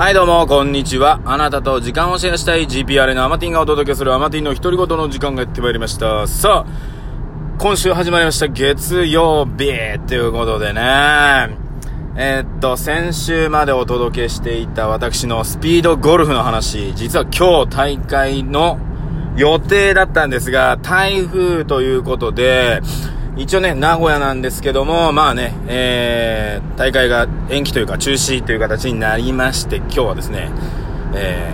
はいどうも、こんにちは。あなたと時間をシェアしたい GPR のアマティンがお届けするアマティンの独り言の時間がやってまいりました。さあ、今週始まりました月曜日ということでね、えーっと、先週までお届けしていた私のスピードゴルフの話、実は今日大会の予定だったんですが、台風ということで、一応ね、名古屋なんですけども、まあね、えー、大会が延期というか中止という形になりまして、今日はですね、え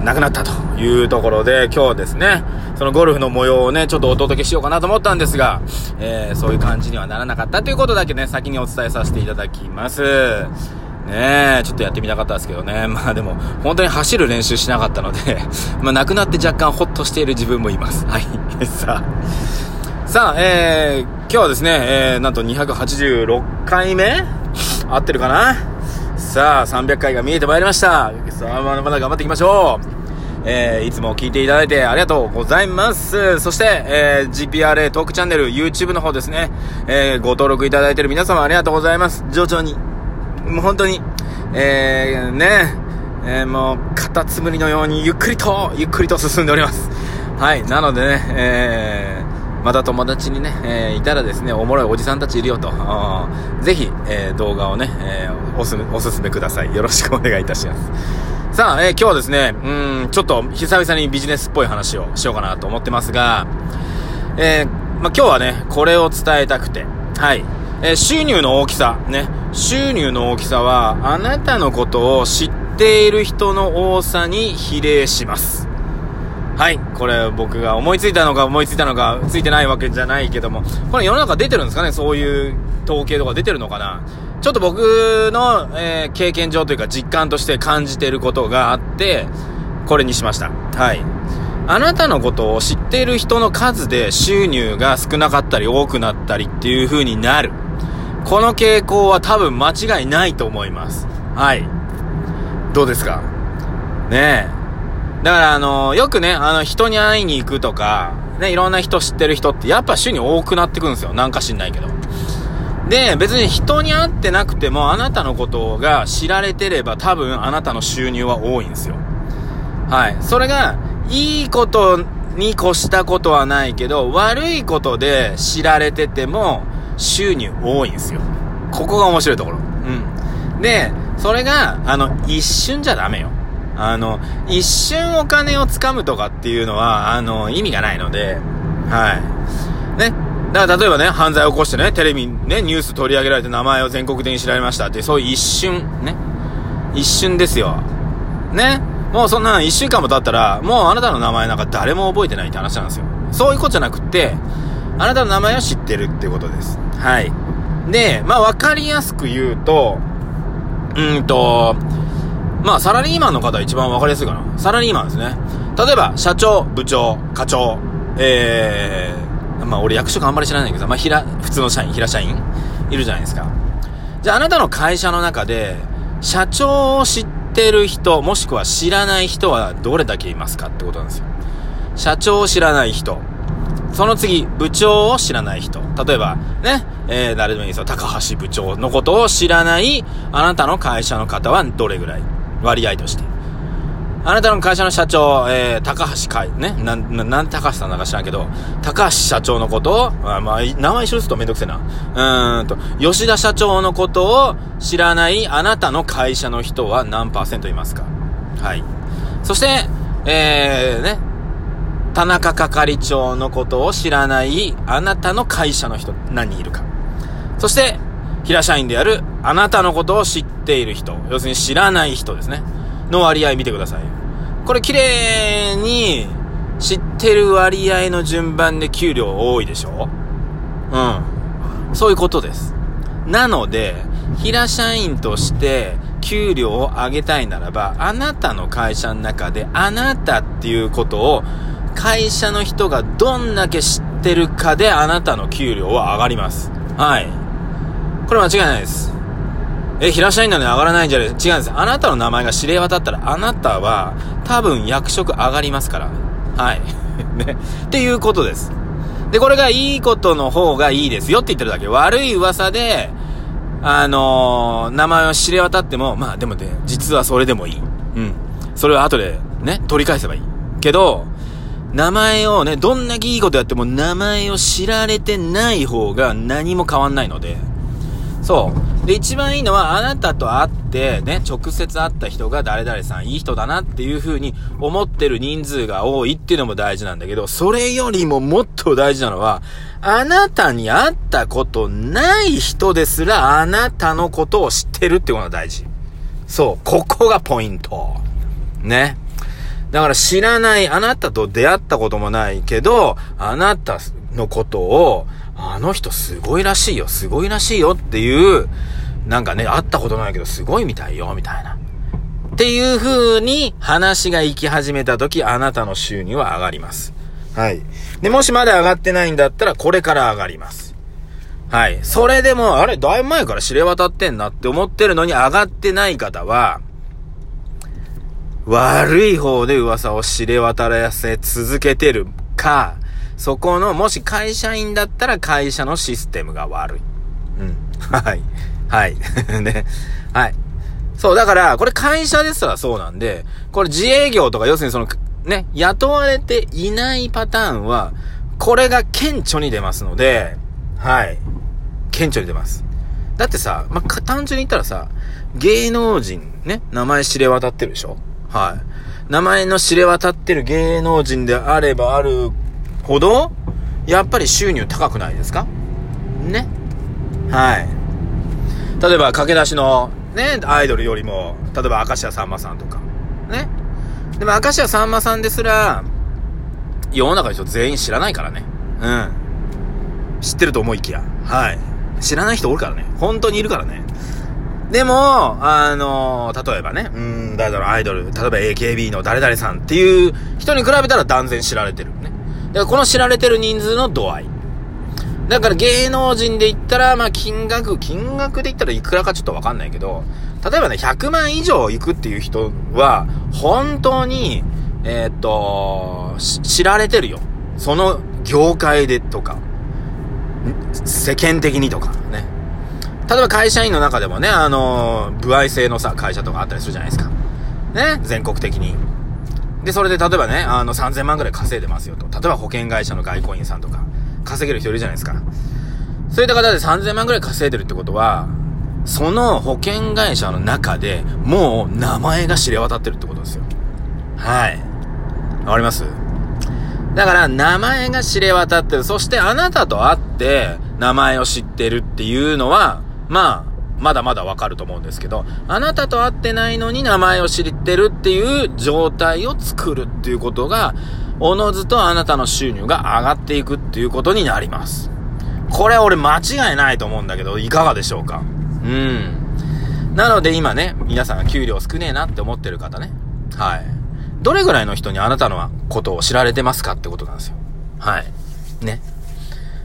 ー、なくなったというところで、今日ですね、そのゴルフの模様をね、ちょっとお届けしようかなと思ったんですが、えー、そういう感じにはならなかったということだけね、先にお伝えさせていただきます。ねえ、ちょっとやってみたかったですけどね。まあでも、本当に走る練習しなかったので、まあなくなって若干ホッとしている自分もいます。はい。さあ。さあ、えー、今日はですね、えー、なんと286回目？合ってるかな？さあ、300回が見えてまいりました。さあ、まだまだ頑張っていきましょう。えー、いつも聞いていただいてありがとうございます。そして、えー、GPRA トークチャンネル、YouTube の方ですね、えー、ご登録いただいている皆様ありがとうございます。徐々に、もう本当に、えー、ね、えー、もう、カタツムリのようにゆっくりと、ゆっくりと進んでおります。はい、なのでね、えー、また友達にね、えー、いたらですね、おもろいおじさんたちいるよと、ぜひ、えー、動画をね、えー、おすおすすめください。よろしくお願いいたします。さあ、えー、今日はですね、うん、ちょっと久々にビジネスっぽい話をしようかなと思ってますが、えー、まあ、今日はね、これを伝えたくて、はい。えー、収入の大きさ、ね、収入の大きさは、あなたのことを知っている人の多さに比例します。はい。これ僕が思いついたのか思いついたのか、ついてないわけじゃないけども、これ世の中出てるんですかね？そういう統計とか出てるのかな？ちょっと僕の、えー、経験上というか実感として感じてることがあって、これにしました。はい。あなたのことを知っている人の数で収入が少なかったり多くなったりっていう風になる。この傾向は多分間違いないと思います。はい。どうですか？ねえ。だからあの、よくね、あの、人に会いに行くとか、ね、いろんな人知ってる人って、やっぱ収入多くなってくるんですよ。なんか知んないけど。で、別に人に会ってなくても、あなたのことが知られてれば、多分あなたの収入は多いんですよ。はい。それが、いいことに越したことはないけど、悪いことで知られてても、収入多いんですよ。ここが面白いところ。うん。で、それが、あの、一瞬じゃダメよ。あの、一瞬お金をつかむとかっていうのは、あの、意味がないので、はい。ね。だから例えばね、犯罪を起こしてね、テレビね、ニュース取り上げられて名前を全国的に知られましたって、そういう一瞬、ね。一瞬ですよ。ね。もうそんな一週間も経ったら、もうあなたの名前なんか誰も覚えてないって話なんですよ。そういうことじゃなくって、あなたの名前を知ってるってことです。はい。で、まあわかりやすく言うと、うんと、まあ、サラリーマンの方は一番わかりやすいかな。サラリーマンですね。例えば、社長、部長、課長、えー、まあ、俺役職あんまり知らないけど、まあ、平、普通の社員、平社員？いるじゃないですか。じゃあ、あなたの会社の中で、社長を知ってる人、もしくは知らない人はどれだけいますかってことなんですよ。社長を知らない人。その次、部長を知らない人。例えば、ね、えー、誰でもいいですよ。高橋部長のことを知らない、あなたの会社の方はどれぐらい？割合として。あなたの会社の社長、えー、高橋海、ね、な、ななん高橋さんなんか知らんけど、高橋社長のことを、あまあ、名前一緒ですとめんどくせえな。うーんと、吉田社長のことを知らないあなたの会社の人は何パーセントいますか？はい。そして、えー、ね、田中係長のことを知らないあなたの会社の人何人いるか？そして、平社員であるあなたのことを知っている人、要するに知らない人ですね。の割合見てください。これ綺麗に知ってる割合の順番で給料多いでしょ？うん。そういうことです。なので、平社員として給料を上げたいならば、あなたの会社の中であなたっていうことを会社の人がどんだけ知ってるかであなたの給料は上がります。はい。これ間違いないです。え、平社員なのに上がらないんじゃない？違うんです。あなたの名前が指令渡ったら、あなたは多分役職上がりますから。はい。ね。っていうことです。で、これがいいことの方がいいですよって言ってるだけ。悪い噂で、あのー、名前を知れ渡っても、まあでもね、実はそれでもいい。うん。それは後でね、取り返せばいい。けど、名前をね、どんだけいいことやっても名前を知られてない方が何も変わんないので、そう。で、一番いいのは、あなたと会って、ね、直接会った人が誰々さんいい人だなっていう風に思ってる人数が多いっていうのも大事なんだけど、それよりももっと大事なのは、あなたに会ったことない人ですら、あなたのことを知ってるってことが大事。そう。ここがポイント。ね。だから知らない、あなたと出会ったこともないけど、あなたのことを、あの人すごいらしいよ、すごいらしいよっていう、なんかね、会ったことないけどすごいみたいよ、みたいな。っていう風に話が行き始めた時、あなたの収入は上がります。はい。で、もしまだ上がってないんだったら、これから上がります。はい。それでも、あれ、だいぶ前から知れ渡ってんなって思ってるのに上がってない方は、悪い方で噂を知れ渡らせ続けてるか、そこの、もし会社員だったら会社のシステムが悪い。うん。はい。はい。ね。はい。そう、だから、これ会社ですらそうなんで、これ自営業とか、要するにその、ね、雇われていないパターンは、これが顕著に出ますので、はい。顕著に出ます。だってさ、まあ、単純に言ったらさ、芸能人、ね、名前知れ渡ってるでしょ？はい。名前の知れ渡ってる芸能人であればあるほど、やっぱり収入高くないですか？ね。はい。例えば、駆け出しの、ね、アイドルよりも、例えば、明石家さんまさんとか。ね。でも、明石家さんまさんですら、世の中の人全員知らないからね。うん。知ってると思いきや。はい。知らない人おるからね。本当にいるからね。でも、あの、例えばね、うん、誰だろう、アイドル、例えば AKB の誰々さんっていう人に比べたら断然知られてるね。だからこの知られてる人数の度合い。だから芸能人で言ったら、まあ金額、金額で言ったらいくらかちょっとわかんないけど、例えばね、100万以上行くっていう人は、本当に、えー、っと、知られてるよ。その業界でとか、世間的にとかね。例えば会社員の中でもね、あの、部合制のさ、会社とかあったりするじゃないですか。ね、全国的に。で、それで例えばね、あの、3000万ぐらい稼いでますよと。例えば保険会社の外交員さんとか、稼げる人いるじゃないですか。そういった方で3000万ぐらい稼いでるってことは、その保険会社の中でもう名前が知れ渡ってるってことですよ。はい。わかります？だから名前が知れ渡ってる。そしてあなたと会って名前を知ってるっていうのは、まあ、まだまだわかると思うんですけど、あなたと会ってないのに名前を知ってるっていう状態を作るっていうことが、おのずとあなたの収入が上がっていくっていうことになります。これ俺間違いないと思うんだけど、いかがでしょうか？うん。なので今ね、皆さんが給料少ねえなって思ってる方ね。はい。どれぐらいの人にあなたのことを知られてますかってことなんですよ。はい。ね。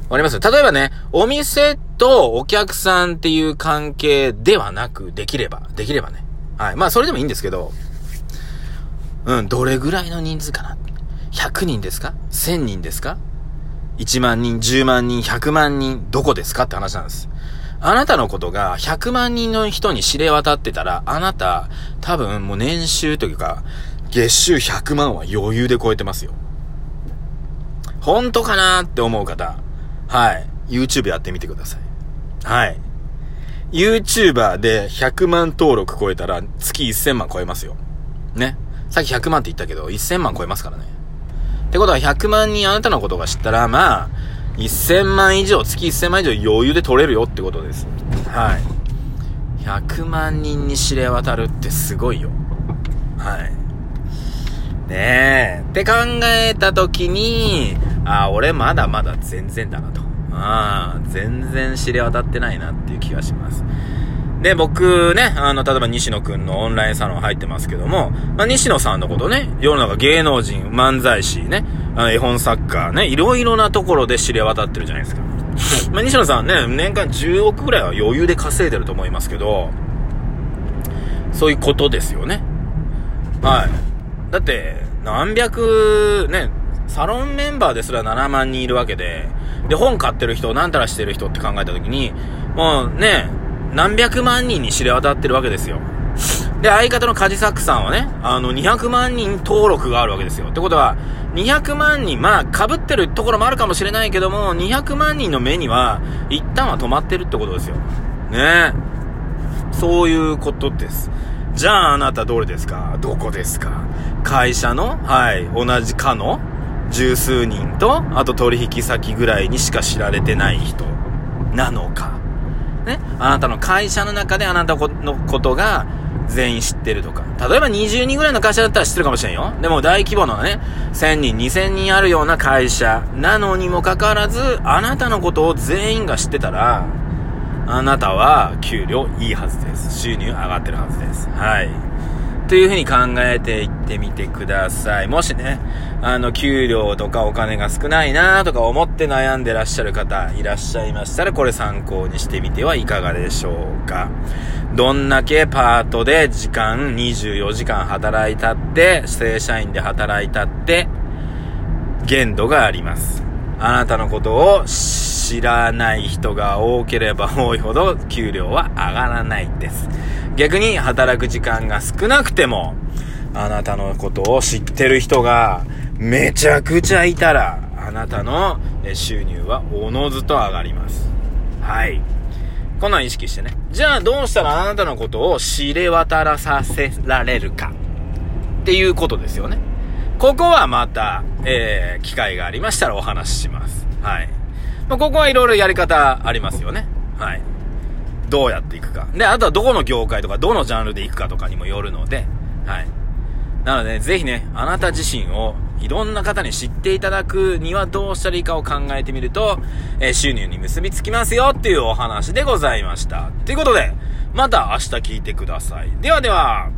わかります？例えばね、お店とお客さんっていう関係ではなく、できれば、できればね。はい。まあ、それでもいいんですけど、うん、どれぐらいの人数かな ?100 人ですか ?1000 人ですか ?1 万人、10万人、100万人、どこですかって話なんです。あなたのことが100万人の人に知れ渡ってたら、あなた、多分もう年収というか、月収100万は余裕で超えてますよ。本当かなって思う方、はい。YouTube やってみてください。はい。YouTuber で100万登録超えたら月1000万超えますよ。ね。さっき100万って言ったけど、1000万超えますからね。ってことは100万人あなたのことが知ったら、まあ、1000万以上、月1000万以上余裕で取れるよってことです。はい。100万人に知れ渡るってすごいよ。はい。ねえ。って考えたときに、あ、俺まだまだ全然だなと。ああ、全然知れ渡ってないなっていう気がします。で、僕ね、あの、例えば西野くんのオンラインサロン入ってますけども、まあ、西野さんのことね、世の中芸能人、漫才師ね、あの絵本作家ね、いろいろなところで知れ渡ってるじゃないですか。まあ、西野さんね、年間10億ぐらいは余裕で稼いでると思いますけど、そういうことですよね。はい。だって、何百、ね、サロンメンバーですら7万人いるわけで、で、本買ってる人、なんたらしてる人って考えたときに、もうね、何百万人に知れ渡ってるわけですよ。で、相方のカジサックさんはね、あの、200万人登録があるわけですよ。ってことは、200万人、まあ、被ってるところもあるかもしれないけども、200万人の目には、一旦は止まってるってことですよ。ねそういうことです。じゃあ、あなたどれですか？どこですか？会社の？はい、同じかの？十数人と、あと取引先ぐらいにしか知られてない人なのか。ね、あなたの会社の中であなたのことが全員知ってるとか。例えば20人ぐらいの会社だったら知ってるかもしれんよ。でも大規模なね、1000人、2000人あるような会社なのにもかかわらず、あなたのことを全員が知ってたら、あなたは給料いいはずです。収入上がってるはずです。はい。というふうに考えていってみてください。もしね、あの、給料とかお金が少ないなとか思って悩んでらっしゃる方いらっしゃいましたら、これ参考にしてみてはいかがでしょうか。どんだけパートで時間24時間働いたって、正社員で働いたって、限度があります。あなたのことを知らない人が多ければ多いほど給料は上がらないです。逆に働く時間が少なくても、あなたのことを知ってる人がめちゃくちゃいたら、あなたの収入はおのずと上がります。はい。こんなん意識してね。じゃあどうしたらあなたのことを知れ渡らさせられるか。っていうことですよね。ここはまた、えー、機会がありましたらお話しします。はい。まあ、ここはいろいろやり方ありますよね。はい。どうやっていくか。で、あとはどこの業界とか、どのジャンルでいくかとかにもよるので、はい。なので、ぜひね、あなた自身をいろんな方に知っていただくにはどうしたらいいかを考えてみると、えー、収入に結びつきますよっていうお話でございました。ということで、また明日聞いてください。ではでは。